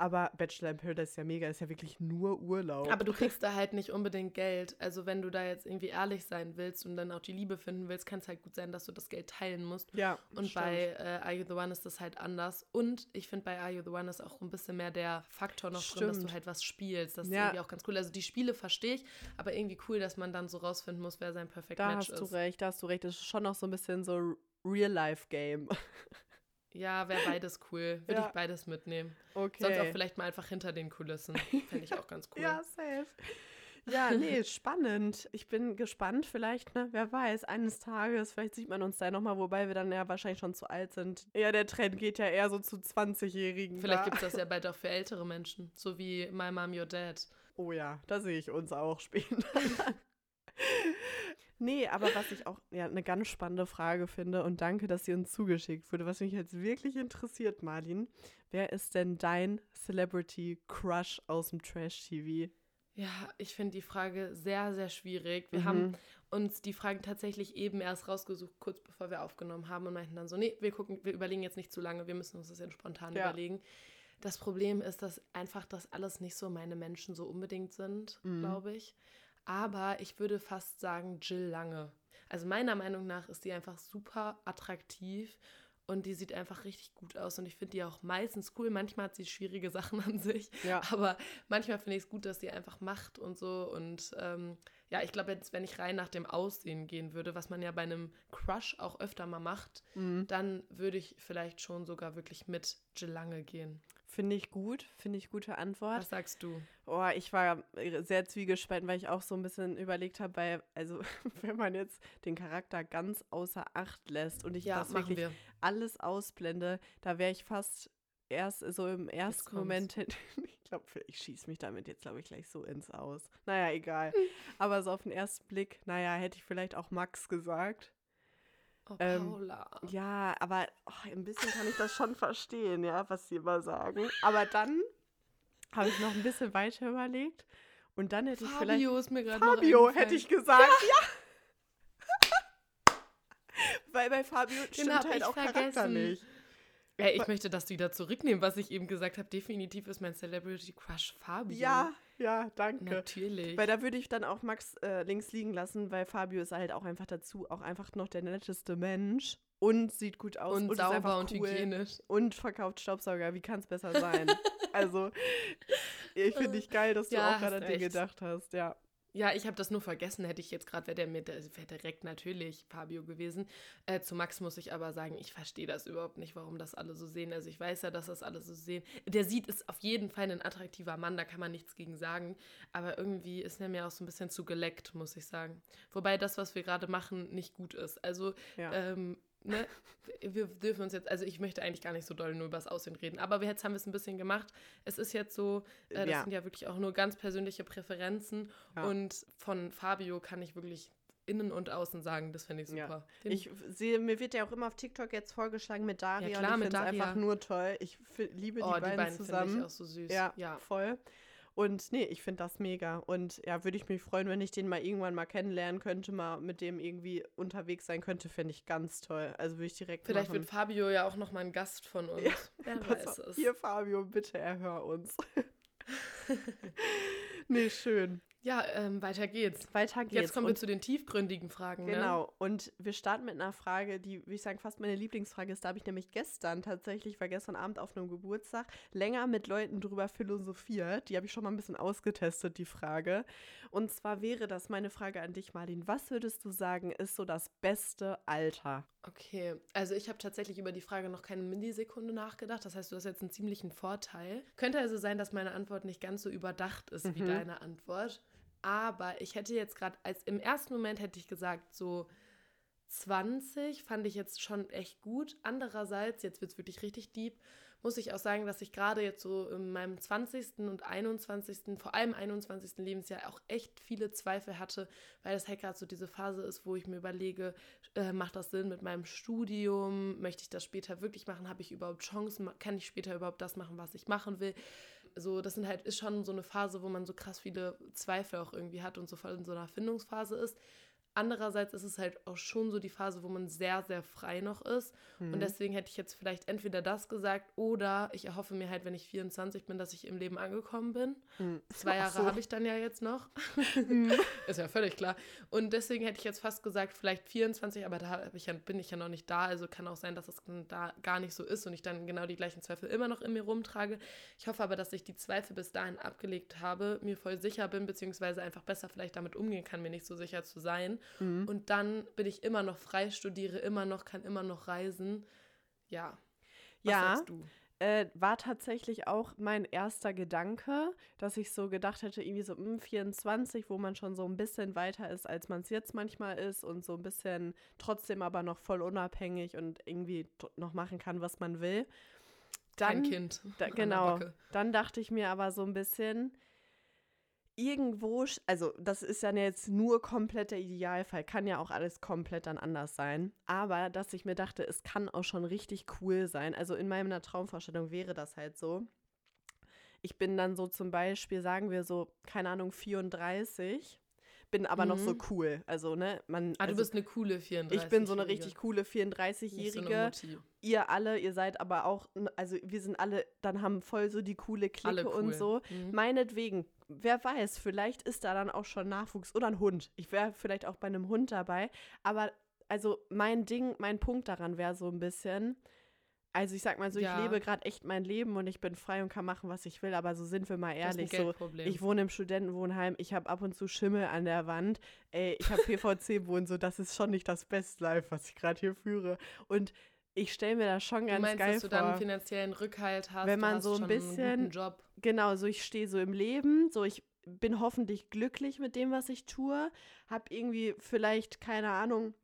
Aber Bachelor in Paradise ist ja mega, ist ja wirklich nur Urlaub. Aber du kriegst da halt nicht unbedingt Geld. Also wenn du da jetzt irgendwie ehrlich sein willst und dann auch die Liebe finden willst, kann es halt gut sein, dass du das Geld teilen musst. ja, Und stimmt. bei äh, Are You the One ist das halt anders. Und ich finde, bei Are You the One ist auch ein bisschen mehr der Faktor noch drin, dass du Stimmt. halt was spielst. Das ist Ja. irgendwie auch ganz cool. Also die Spiele verstehe ich, aber irgendwie cool, dass man dann so rausfinden muss, wer sein Perfect da Match hast du ist. recht, da hast du recht. Das ist schon noch so ein bisschen so Real-Life-Game. Ja, wäre beides cool. Würde Ja. ich beides mitnehmen. Okay. Sonst auch vielleicht mal einfach hinter den Kulissen. Fände ich auch ganz cool. Ja, safe. Ja, nee, spannend. Ich bin gespannt, vielleicht, ne, wer weiß, eines Tages, vielleicht sieht man uns da nochmal, wobei wir dann ja wahrscheinlich schon zu alt sind. Ja, der Trend geht ja eher so zu 20-Jährigen. Vielleicht gibt es das ja bald auch für ältere Menschen, so wie My Mom, Your Dad. Oh ja, da sehe ich uns auch später. Nee, aber was ich auch ja, eine ganz spannende Frage finde und danke, dass sie uns zugeschickt wurde, was mich jetzt wirklich interessiert, Marlin. Wer ist denn dein Celebrity Crush aus dem Trash-TV? Ja, ich finde die Frage sehr, sehr schwierig. Wir mhm. haben uns die Fragen tatsächlich eben erst rausgesucht, kurz bevor wir aufgenommen haben und meinten dann so, nee, wir gucken, wir überlegen jetzt nicht zu lange, wir müssen uns das jetzt spontan ja. überlegen. Das Problem ist, dass einfach das alles nicht so meine Menschen so unbedingt sind, mhm. glaube ich. Aber ich würde fast sagen Jill Lange. Also meiner Meinung nach ist die einfach super attraktiv und die sieht einfach richtig gut aus und ich finde die auch meistens cool. Manchmal hat sie schwierige Sachen an sich, ja. aber manchmal finde ich es gut, dass sie einfach macht und so. Und ähm, ja, ich glaube jetzt, wenn ich rein nach dem Aussehen gehen würde, was man ja bei einem Crush auch öfter mal macht, mhm. dann würde ich vielleicht schon sogar wirklich mit Jill Lange gehen. Finde ich gut, finde ich gute Antwort. Was sagst du? Oh, ich war sehr zwiegespalten, weil ich auch so ein bisschen überlegt habe, weil, also, wenn man jetzt den Charakter ganz außer Acht lässt und ich ja, das wirklich wir. alles ausblende, da wäre ich fast erst so im ersten Moment, ich glaube, ich schieße mich damit jetzt, glaube ich, gleich so ins Aus. Naja, egal. Aber so auf den ersten Blick, naja, hätte ich vielleicht auch Max gesagt. Oh, ähm, Paula. Ähm, ja, aber oh, ein bisschen kann ich das schon verstehen, ja, was sie immer sagen. Aber dann habe ich noch ein bisschen weiter überlegt und dann hätte Fabio ich vielleicht. Fabio ist mir gerade Fabio hätte ich gesagt, ja. ja. Weil bei Fabio stimmt halt auch vergessen. Charakter nicht. Ja, ich möchte das wieder zurücknehmen, was ich eben gesagt habe. Definitiv ist mein Celebrity Crush Fabio. Ja, ja, danke. Natürlich. Weil da würde ich dann auch Max äh, links liegen lassen, weil Fabio ist halt auch einfach dazu, auch einfach noch der netteste Mensch und sieht gut aus und, und sauber und cool hygienisch und verkauft Staubsauger. Wie kann es besser sein? also, ich finde dich geil, dass du ja, auch gerade an den gedacht hast. Ja. Ja, ich habe das nur vergessen. Hätte ich jetzt gerade, wäre der mit, wäre direkt natürlich Fabio gewesen. Äh, zu Max muss ich aber sagen, ich verstehe das überhaupt nicht, warum das alle so sehen. Also ich weiß ja, dass das alle so sehen. Der sieht, ist auf jeden Fall ein attraktiver Mann, da kann man nichts gegen sagen. Aber irgendwie ist er mir auch so ein bisschen zu geleckt, muss ich sagen. Wobei das, was wir gerade machen, nicht gut ist. Also ja. ähm, ne, wir dürfen uns jetzt, also ich möchte eigentlich gar nicht so doll nur über das Aussehen reden, aber wir, jetzt haben wir es ein bisschen gemacht. Es ist jetzt so, äh, das ja. sind ja wirklich auch nur ganz persönliche Präferenzen ja. und von Fabio kann ich wirklich innen und außen sagen, das finde ich super. Ja. Ich sehe, mir wird ja auch immer auf TikTok jetzt vorgeschlagen mit Daria ja, klar, und ich finde es einfach nur toll. Ich liebe die, oh, beiden, die beiden zusammen. Ich auch so süß. Ja, ja. voll. Und nee, ich finde das mega. Und ja, würde ich mich freuen, wenn ich den mal irgendwann mal kennenlernen könnte, mal mit dem irgendwie unterwegs sein könnte, fände ich ganz toll. Also würde ich direkt Vielleicht machen. wird Fabio ja auch noch mal ein Gast von uns. Ja, Wer weiß es. Hier, Fabio, bitte erhör uns. nee, schön. Ja, ähm, weiter geht's. Weiter geht's. Jetzt kommen wir zu den tiefgründigen Fragen. Ne? Genau. Ne? Und wir starten mit einer Frage, die, würde ich sagen, fast meine Lieblingsfrage ist. Da habe ich nämlich gestern tatsächlich, war gestern Abend auf einem Geburtstag, länger mit Leuten drüber philosophiert. Die habe ich schon mal ein bisschen ausgetestet, die Frage. Und zwar wäre das meine Frage an dich, Marlin. Was würdest du sagen, ist so das beste Alter? Okay, also ich habe tatsächlich über die Frage noch keine Millisekunde nachgedacht. Das heißt, du hast jetzt einen ziemlichen Vorteil. Könnte also sein, dass meine Antwort nicht ganz so überdacht ist mhm. wie deine Antwort. Aber ich hätte jetzt gerade, als im ersten Moment hätte ich gesagt, so 20 fand ich jetzt schon echt gut. Andererseits, jetzt wird es wirklich richtig deep, muss ich auch sagen, dass ich gerade jetzt so in meinem 20. und 21., vor allem 21. Lebensjahr auch echt viele Zweifel hatte, weil das halt gerade so diese Phase ist, wo ich mir überlege, äh, macht das Sinn mit meinem Studium? Möchte ich das später wirklich machen? Habe ich überhaupt Chancen? Kann ich später überhaupt das machen, was ich machen will? So, das sind halt, ist schon so eine Phase, wo man so krass viele Zweifel auch irgendwie hat und so voll in so einer Findungsphase ist. Andererseits ist es halt auch schon so die Phase, wo man sehr, sehr frei noch ist. Mhm. Und deswegen hätte ich jetzt vielleicht entweder das gesagt oder ich erhoffe mir halt, wenn ich 24 bin, dass ich im Leben angekommen bin. Mhm. Zwei Jahre so. habe ich dann ja jetzt noch. Mhm. ist ja völlig klar. Und deswegen hätte ich jetzt fast gesagt, vielleicht 24, aber da ich ja, bin ich ja noch nicht da. Also kann auch sein, dass es da gar nicht so ist und ich dann genau die gleichen Zweifel immer noch in mir rumtrage. Ich hoffe aber, dass ich die Zweifel bis dahin abgelegt habe, mir voll sicher bin, beziehungsweise einfach besser vielleicht damit umgehen kann, mir nicht so sicher zu sein. Mhm. Und dann bin ich immer noch frei, studiere immer noch, kann immer noch reisen. Ja. Was ja. sagst du? Äh, war tatsächlich auch mein erster Gedanke, dass ich so gedacht hätte, irgendwie so mh, 24, wo man schon so ein bisschen weiter ist, als man es jetzt manchmal ist und so ein bisschen trotzdem aber noch voll unabhängig und irgendwie noch machen kann, was man will. Dann, Kein Kind. Da, genau. Dann dachte ich mir aber so ein bisschen, irgendwo, also das ist ja jetzt nur komplett der Idealfall, kann ja auch alles komplett dann anders sein. Aber dass ich mir dachte, es kann auch schon richtig cool sein. Also in meiner Traumvorstellung wäre das halt so. Ich bin dann so zum Beispiel, sagen wir so, keine Ahnung, 34 bin aber mhm. noch so mhm. cool. Also, ne, man. Ah, also, du bist eine coole 34. Ich bin so eine richtig coole 34-Jährige. So ihr alle, ihr seid aber auch, also wir sind alle, dann haben voll so die coole Clique cool. und so. Mhm. Meinetwegen, wer weiß, vielleicht ist da dann auch schon Nachwuchs oder ein Hund. Ich wäre vielleicht auch bei einem Hund dabei. Aber also mein Ding, mein Punkt daran wäre so ein bisschen, also ich sag mal so, ja. ich lebe gerade echt mein Leben und ich bin frei und kann machen, was ich will, aber so sind wir mal ehrlich. So, ich wohne im Studentenwohnheim, ich habe ab und zu Schimmel an der Wand, ey, ich habe PVC-Wohnen, so das ist schon nicht das Best Life, was ich gerade hier führe. Und ich stelle mir das schon ganz du meinst, geil dass du dann finanziellen Rückhalt hast, wenn man so ein bisschen, genau, so ich stehe so im Leben, so ich bin hoffentlich glücklich mit dem, was ich tue, habe irgendwie vielleicht keine Ahnung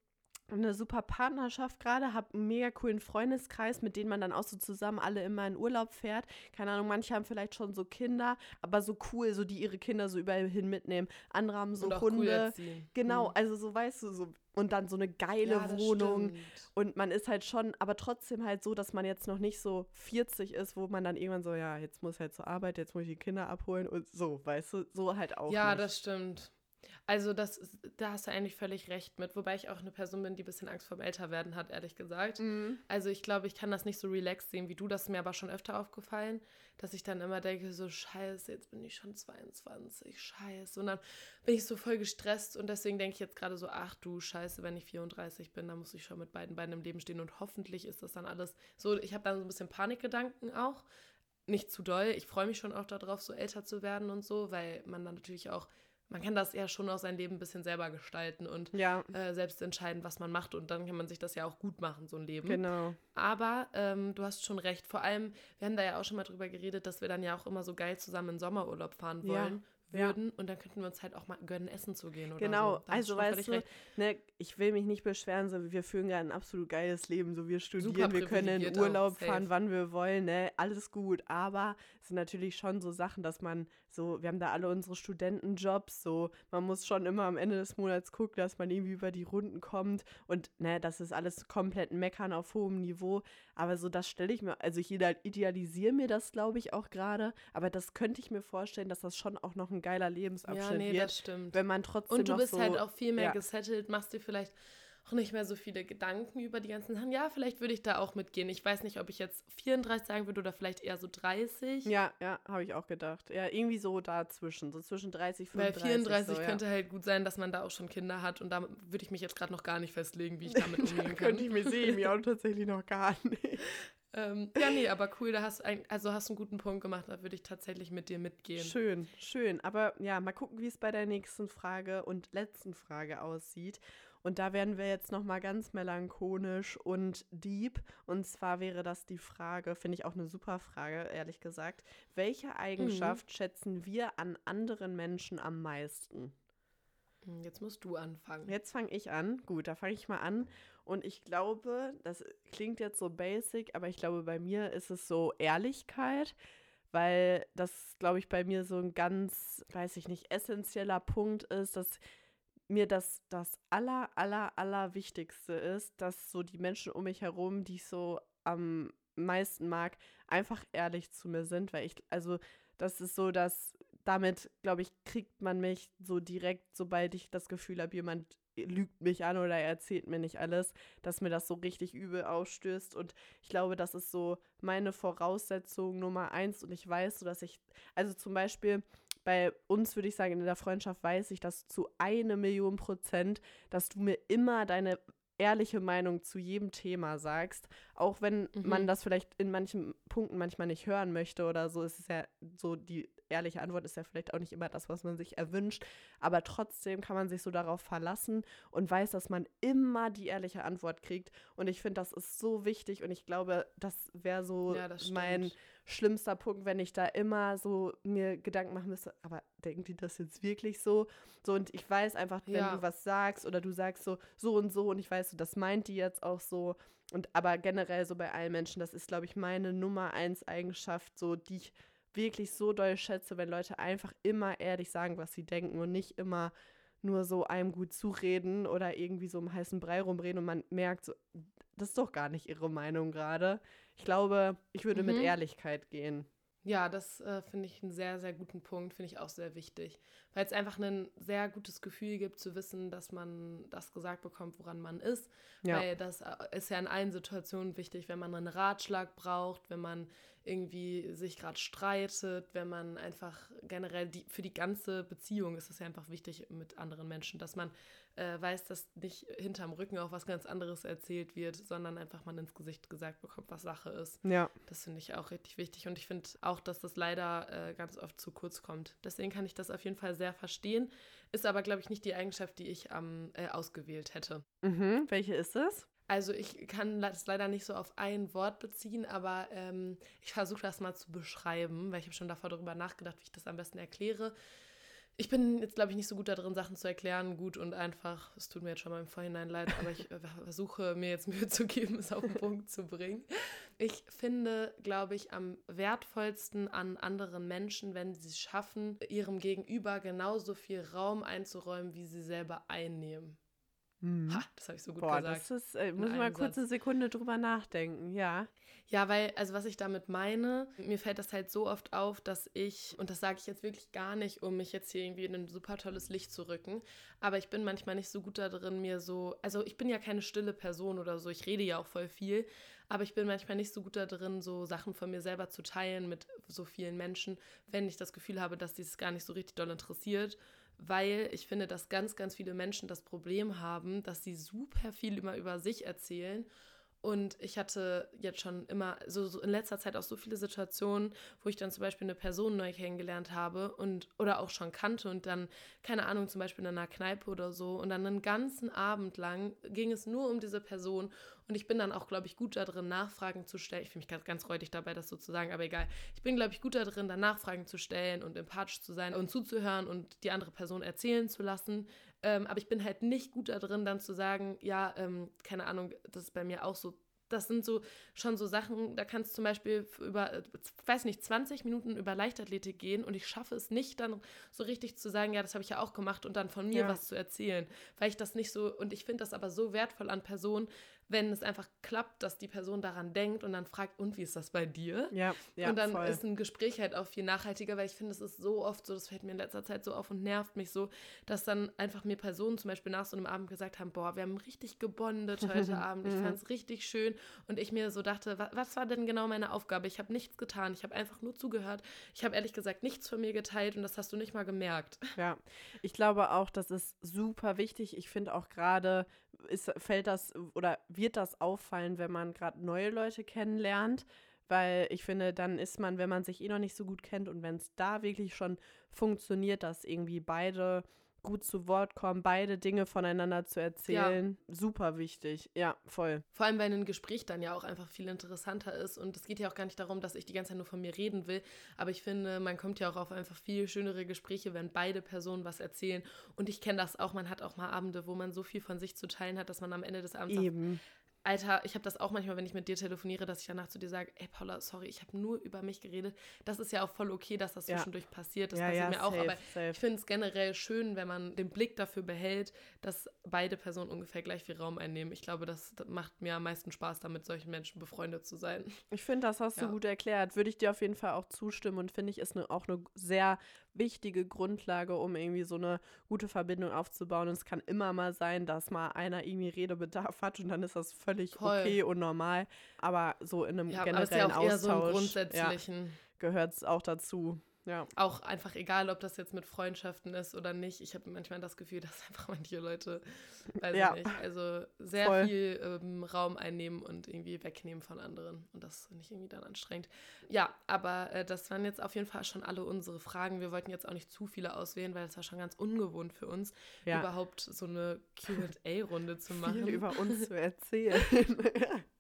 eine super Partnerschaft gerade, habe einen mega coolen Freundeskreis, mit denen man dann auch so zusammen alle immer in Urlaub fährt. Keine Ahnung, manche haben vielleicht schon so Kinder, aber so cool, so die ihre Kinder so überall hin mitnehmen. Andere haben so Hunde. Cool genau, mhm. also so weißt du, so und dann so eine geile ja, Wohnung. Stimmt. Und man ist halt schon, aber trotzdem halt so, dass man jetzt noch nicht so 40 ist, wo man dann irgendwann so, ja, jetzt muss halt zur Arbeit, jetzt muss ich die Kinder abholen und so, weißt du, so halt auch. Ja, nicht. das stimmt. Also das, da hast du eigentlich völlig recht mit, wobei ich auch eine Person bin, die ein bisschen Angst vorm Älterwerden hat, ehrlich gesagt. Mhm. Also ich glaube, ich kann das nicht so relaxed sehen wie du, das ist mir aber schon öfter aufgefallen, dass ich dann immer denke, so scheiße, jetzt bin ich schon 22, scheiße. Und dann bin ich so voll gestresst und deswegen denke ich jetzt gerade so, ach du scheiße, wenn ich 34 bin, dann muss ich schon mit beiden Beinen im Leben stehen und hoffentlich ist das dann alles so, ich habe dann so ein bisschen Panikgedanken auch. Nicht zu doll. Ich freue mich schon auch darauf, so älter zu werden und so, weil man dann natürlich auch man kann das ja schon auch sein Leben ein bisschen selber gestalten und ja. äh, selbst entscheiden, was man macht. Und dann kann man sich das ja auch gut machen, so ein Leben. Genau. Aber ähm, du hast schon recht. Vor allem, wir haben da ja auch schon mal drüber geredet, dass wir dann ja auch immer so geil zusammen in Sommerurlaub fahren wollen. Ja würden ja. und dann könnten wir uns halt auch mal gönnen, essen zu gehen oder genau. so. also weißt du, ne, ich will mich nicht beschweren, so wir führen gerade ein absolut geiles Leben, so wir studieren, wir können in Urlaub fahren, wann wir wollen, ne, alles gut, aber es sind natürlich schon so Sachen, dass man so, wir haben da alle unsere Studentenjobs, so man muss schon immer am Ende des Monats gucken, dass man irgendwie über die Runden kommt und ne, das ist alles komplett meckern auf hohem Niveau, aber so das stelle ich mir, also ich idealisiere mir das, glaube ich, auch gerade, aber das könnte ich mir vorstellen, dass das schon auch noch ein geiler Lebensabschnitt ja, nee, wird. Das stimmt. Wenn man trotzdem Und du bist so, halt auch viel mehr ja. gesettelt, machst dir vielleicht auch nicht mehr so viele Gedanken über die ganzen Sachen. Ja, vielleicht würde ich da auch mitgehen. Ich weiß nicht, ob ich jetzt 34 sagen würde oder vielleicht eher so 30. Ja, ja, habe ich auch gedacht. Ja, irgendwie so dazwischen, so zwischen 30 und 35. Weil 34 so, ja. könnte halt gut sein, dass man da auch schon Kinder hat und da würde ich mich jetzt gerade noch gar nicht festlegen, wie ich damit umgehen kann. könnte ich mir sehen, mir auch tatsächlich noch gar nicht. Ähm, ja, nee, aber cool, da hast ein, also hast einen guten Punkt gemacht, da würde ich tatsächlich mit dir mitgehen. Schön, schön. Aber ja, mal gucken, wie es bei der nächsten Frage und letzten Frage aussieht. Und da werden wir jetzt nochmal ganz melancholisch und deep. Und zwar wäre das die Frage, finde ich auch eine super Frage, ehrlich gesagt. Welche Eigenschaft mhm. schätzen wir an anderen Menschen am meisten? Hm, jetzt musst du anfangen. Jetzt fange ich an. Gut, da fange ich mal an. Und ich glaube, das klingt jetzt so basic, aber ich glaube, bei mir ist es so Ehrlichkeit, weil das, glaube ich, bei mir so ein ganz, weiß ich nicht, essentieller Punkt ist, dass mir das das aller, aller, aller Wichtigste ist, dass so die Menschen um mich herum, die ich so am meisten mag, einfach ehrlich zu mir sind, weil ich, also das ist so, dass damit, glaube ich, kriegt man mich so direkt, sobald ich das Gefühl habe, jemand lügt mich an oder erzählt mir nicht alles, dass mir das so richtig übel ausstößt. Und ich glaube, das ist so meine Voraussetzung Nummer eins. Und ich weiß so, dass ich, also zum Beispiel bei uns würde ich sagen, in der Freundschaft weiß ich, dass zu eine Million Prozent, dass du mir immer deine ehrliche Meinung zu jedem Thema sagst, auch wenn mhm. man das vielleicht in manchen Punkten manchmal nicht hören möchte oder so, ist es ja so die ehrliche Antwort ist ja vielleicht auch nicht immer das, was man sich erwünscht, aber trotzdem kann man sich so darauf verlassen und weiß, dass man immer die ehrliche Antwort kriegt. Und ich finde, das ist so wichtig und ich glaube, das wäre so Ja, das mein schlimmster Punkt, wenn ich da immer so mir Gedanken machen müsste, aber denken die das jetzt wirklich so? So, und ich weiß einfach, wenn Ja. du was sagst oder du sagst so, so und so und ich weiß, so, das meint die jetzt auch so. Und aber generell so bei allen Menschen, das ist, glaube ich, meine Nummer eins Eigenschaft, so die ich wirklich so doll schätze, wenn Leute einfach immer ehrlich sagen, was sie denken und nicht immer nur so einem gut zureden oder irgendwie so im heißen Brei rumreden und man merkt, so, das ist doch gar nicht ihre Meinung gerade. Ich glaube, ich würde mit Mhm. Ehrlichkeit gehen. Ja, das äh, finde ich einen sehr, sehr guten Punkt, finde ich auch sehr wichtig. Weil es einfach ein sehr gutes Gefühl gibt, zu wissen, dass man das gesagt bekommt, woran man ist. Ja. Weil das äh, ist ja in allen Situationen wichtig, wenn man einen Ratschlag braucht, wenn man irgendwie sich gerade streitet, wenn man einfach generell die, für die ganze Beziehung ist es ja einfach wichtig mit anderen Menschen, dass man äh, weiß, dass nicht hinterm Rücken auch was ganz anderes erzählt wird, sondern einfach man ins Gesicht gesagt bekommt, was Sache ist. Ja. Das finde ich auch richtig wichtig und ich finde auch, dass das leider äh, ganz oft zu kurz kommt. Deswegen kann ich das auf jeden Fall sehr verstehen. Ist aber, glaube ich, nicht die Eigenschaft, die ich ähm, äh, ausgewählt hätte. Mhm. Welche ist es? Also ich kann das leider nicht so auf ein Wort beziehen, aber ähm, ich versuche das mal zu beschreiben, weil ich habe schon davor darüber nachgedacht, wie ich das am besten erkläre. Ich bin jetzt, glaube ich, nicht so gut darin, Sachen zu erklären, gut und einfach. Es tut mir jetzt schon mal im Vorhinein leid, aber ich äh, versuche mir jetzt Mühe zu geben, es auf den Punkt zu bringen. Ich finde, glaube ich, am wertvollsten an anderen Menschen, wenn sie es schaffen, ihrem Gegenüber genauso viel Raum einzuräumen, wie sie selber einnehmen. Ha, das habe ich so gut Mhm. Boah, gesagt. das ist, äh, muss ich mal kurz eine Sekunde drüber nachdenken, ja. Ja, weil, also was ich damit meine, mir fällt das halt so oft auf, dass ich, und das sage ich jetzt wirklich gar nicht, um mich jetzt hier irgendwie in ein super tolles Licht zu rücken, aber ich bin manchmal nicht so gut darin, mir so, also ich bin ja keine stille Person oder so, ich rede ja auch voll viel, aber ich bin manchmal nicht so gut darin, so Sachen von mir selber zu teilen mit so vielen Menschen, wenn ich das Gefühl habe, dass dies gar nicht so richtig doll interessiert weil ich finde, dass ganz, ganz viele Menschen das Problem haben, dass sie super viel immer über sich erzählen. Und ich hatte jetzt schon immer, so, so in letzter Zeit auch so viele Situationen, wo ich dann zum Beispiel eine Person neu kennengelernt habe und oder auch schon kannte und dann, keine Ahnung, zum Beispiel in einer Kneipe oder so. Und dann einen ganzen Abend lang ging es nur um diese Person. Und ich bin dann auch, glaube ich, gut darin, Nachfragen zu stellen. Ich fühle mich ganz, ganz räudig dabei, das so zu sagen, aber egal. Ich bin, glaube ich, gut darin, dann Nachfragen zu stellen und empathisch zu sein und zuzuhören und die andere Person erzählen zu lassen. Ähm, aber ich bin halt nicht gut darin, dann zu sagen, ja, ähm, keine Ahnung, das ist bei mir auch so. Das sind so schon so Sachen, da kannst du zum Beispiel über, äh, weiß nicht, 20 Minuten über Leichtathletik gehen und ich schaffe es nicht, dann so richtig zu sagen, ja, das habe ich ja auch gemacht und dann von mir Ja. was zu erzählen, weil ich das nicht so, und ich finde das aber so wertvoll an Personen, wenn es einfach klappt, dass die Person daran denkt und dann fragt, und wie ist das bei dir? Ja, ja, und dann voll. ist ein Gespräch halt auch viel nachhaltiger, weil ich finde, es ist so oft so, das fällt mir in letzter Zeit so auf und nervt mich so, dass dann einfach mir Personen zum Beispiel nach so einem Abend gesagt haben, boah, wir haben richtig gebondet heute Abend, ich fand es richtig schön und ich mir so dachte, wa was war denn genau meine Aufgabe? Ich habe nichts getan, ich habe einfach nur zugehört, ich habe ehrlich gesagt nichts von mir geteilt und das hast du nicht mal gemerkt. Ja, ich glaube auch, das ist super wichtig. Ich finde auch gerade, ist, fällt das oder wird das auffallen, wenn man gerade neue Leute kennenlernt. Weil ich finde, dann ist man, wenn man sich eh noch nicht so gut kennt und wenn es da wirklich schon funktioniert, dass irgendwie beide gut zu Wort kommen, beide Dinge voneinander zu erzählen, super wichtig. Ja, voll. Vor allem, weil ein Gespräch dann ja auch einfach viel interessanter ist. Und es geht ja auch gar nicht darum, dass ich die ganze Zeit nur von mir reden will. Aber ich finde, man kommt ja auch auf einfach viel schönere Gespräche, wenn beide Personen was erzählen. Und ich kenne das auch. Man hat auch mal Abende, wo man so viel von sich zu teilen hat, dass man am Ende des Abends sagt, Eben. Alter, ich habe das auch manchmal, wenn ich mit dir telefoniere, dass ich danach zu dir sage, ey Paula, sorry, ich habe nur über mich geredet. Das ist ja auch voll okay, dass das Ja. zwischendurch passiert. Das Ja, passiert ja, mir auch. safe, Aber safe. ich finde es generell schön, wenn man den Blick dafür behält, dass beide Personen ungefähr gleich viel Raum einnehmen. Ich glaube, das, macht mir am meisten Spaß, damit mit solchen Menschen befreundet zu sein. Ich finde, das hast du gut erklärt. Würde ich dir auf jeden Fall auch zustimmen und finde ich, ist ne, auch eine sehr wichtige Grundlage, um irgendwie so eine gute Verbindung aufzubauen. Und es kann immer mal sein, dass mal einer irgendwie Redebedarf hat und dann ist das völlig Voll. okay und normal. Aber so in einem Ja, aber es ist ja generellen auch eher so im Austausch ja, Grundsätzlichen. gehört es auch dazu. Ja. Auch einfach egal, ob das jetzt mit Freundschaften ist oder nicht. Ich habe manchmal das Gefühl, dass einfach manche Leute, weiß Ja. ich nicht, also sehr Voll. viel ähm, Raum einnehmen und irgendwie wegnehmen von anderen. Und das finde ich irgendwie dann anstrengend. Ja, aber äh, das waren jetzt auf jeden Fall schon alle unsere Fragen. Wir wollten jetzt auch nicht zu viele auswählen, weil es war schon ganz ungewohnt für uns, Ja. überhaupt so eine QA-Runde zu machen. Viel über uns zu erzählen.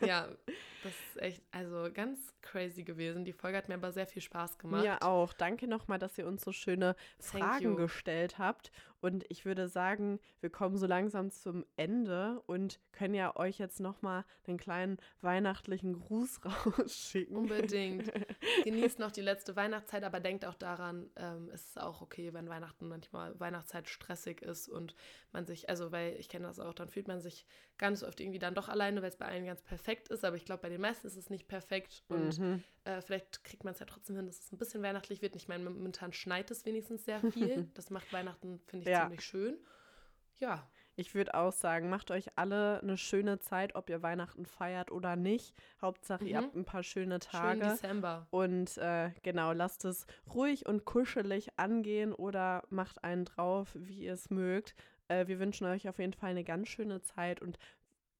Ja, das ist echt, also ganz crazy gewesen. Die Folge hat mir aber sehr viel Spaß gemacht. Mir auch. Danke nochmal, dass ihr uns so schöne Thank Fragen you. gestellt habt. Und ich würde sagen, wir kommen so langsam zum Ende und können ja euch jetzt nochmal einen kleinen weihnachtlichen Gruß rausschicken. Unbedingt. Genießt noch die letzte Weihnachtszeit, aber denkt auch daran, ähm, es ist auch okay, wenn Weihnachten manchmal Weihnachtszeit stressig ist und man sich, also weil ich kenne das auch, dann fühlt man sich ganz oft irgendwie dann doch alleine, weil es bei allen ganz perfekt ist, aber ich glaube, bei den meisten ist es nicht perfekt und Mhm. äh, vielleicht kriegt man es ja trotzdem hin, dass es ein bisschen weihnachtlich wird. Ich meine, momentan schneit es wenigstens sehr viel. Das macht Weihnachten, finde ich, Ja. ziemlich schön. Ja, Ich würde auch sagen, macht euch alle eine schöne Zeit, ob ihr Weihnachten feiert oder nicht. Hauptsache, ihr Mhm. habt ein paar schöne schön Tage. Dezember. Und äh, genau, lasst es ruhig und kuschelig angehen oder macht einen drauf, wie ihr es mögt. Äh, wir wünschen euch auf jeden Fall eine ganz schöne Zeit und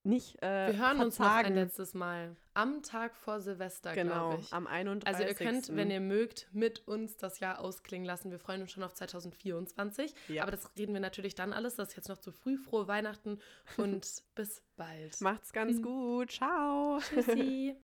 nicht äh, Wir hören uns noch ein verzagen. letztes Mal. Am Tag vor Silvester, Genau, glaube ich. am 31. Also ihr könnt, wenn ihr mögt, mit uns das Jahr ausklingen lassen. Wir freuen uns schon auf 2024. Ja. Aber das reden wir natürlich dann alles. Das ist jetzt noch zu früh. Frohe Weihnachten und bis bald. Macht's ganz gut. Ciao. Tschüssi.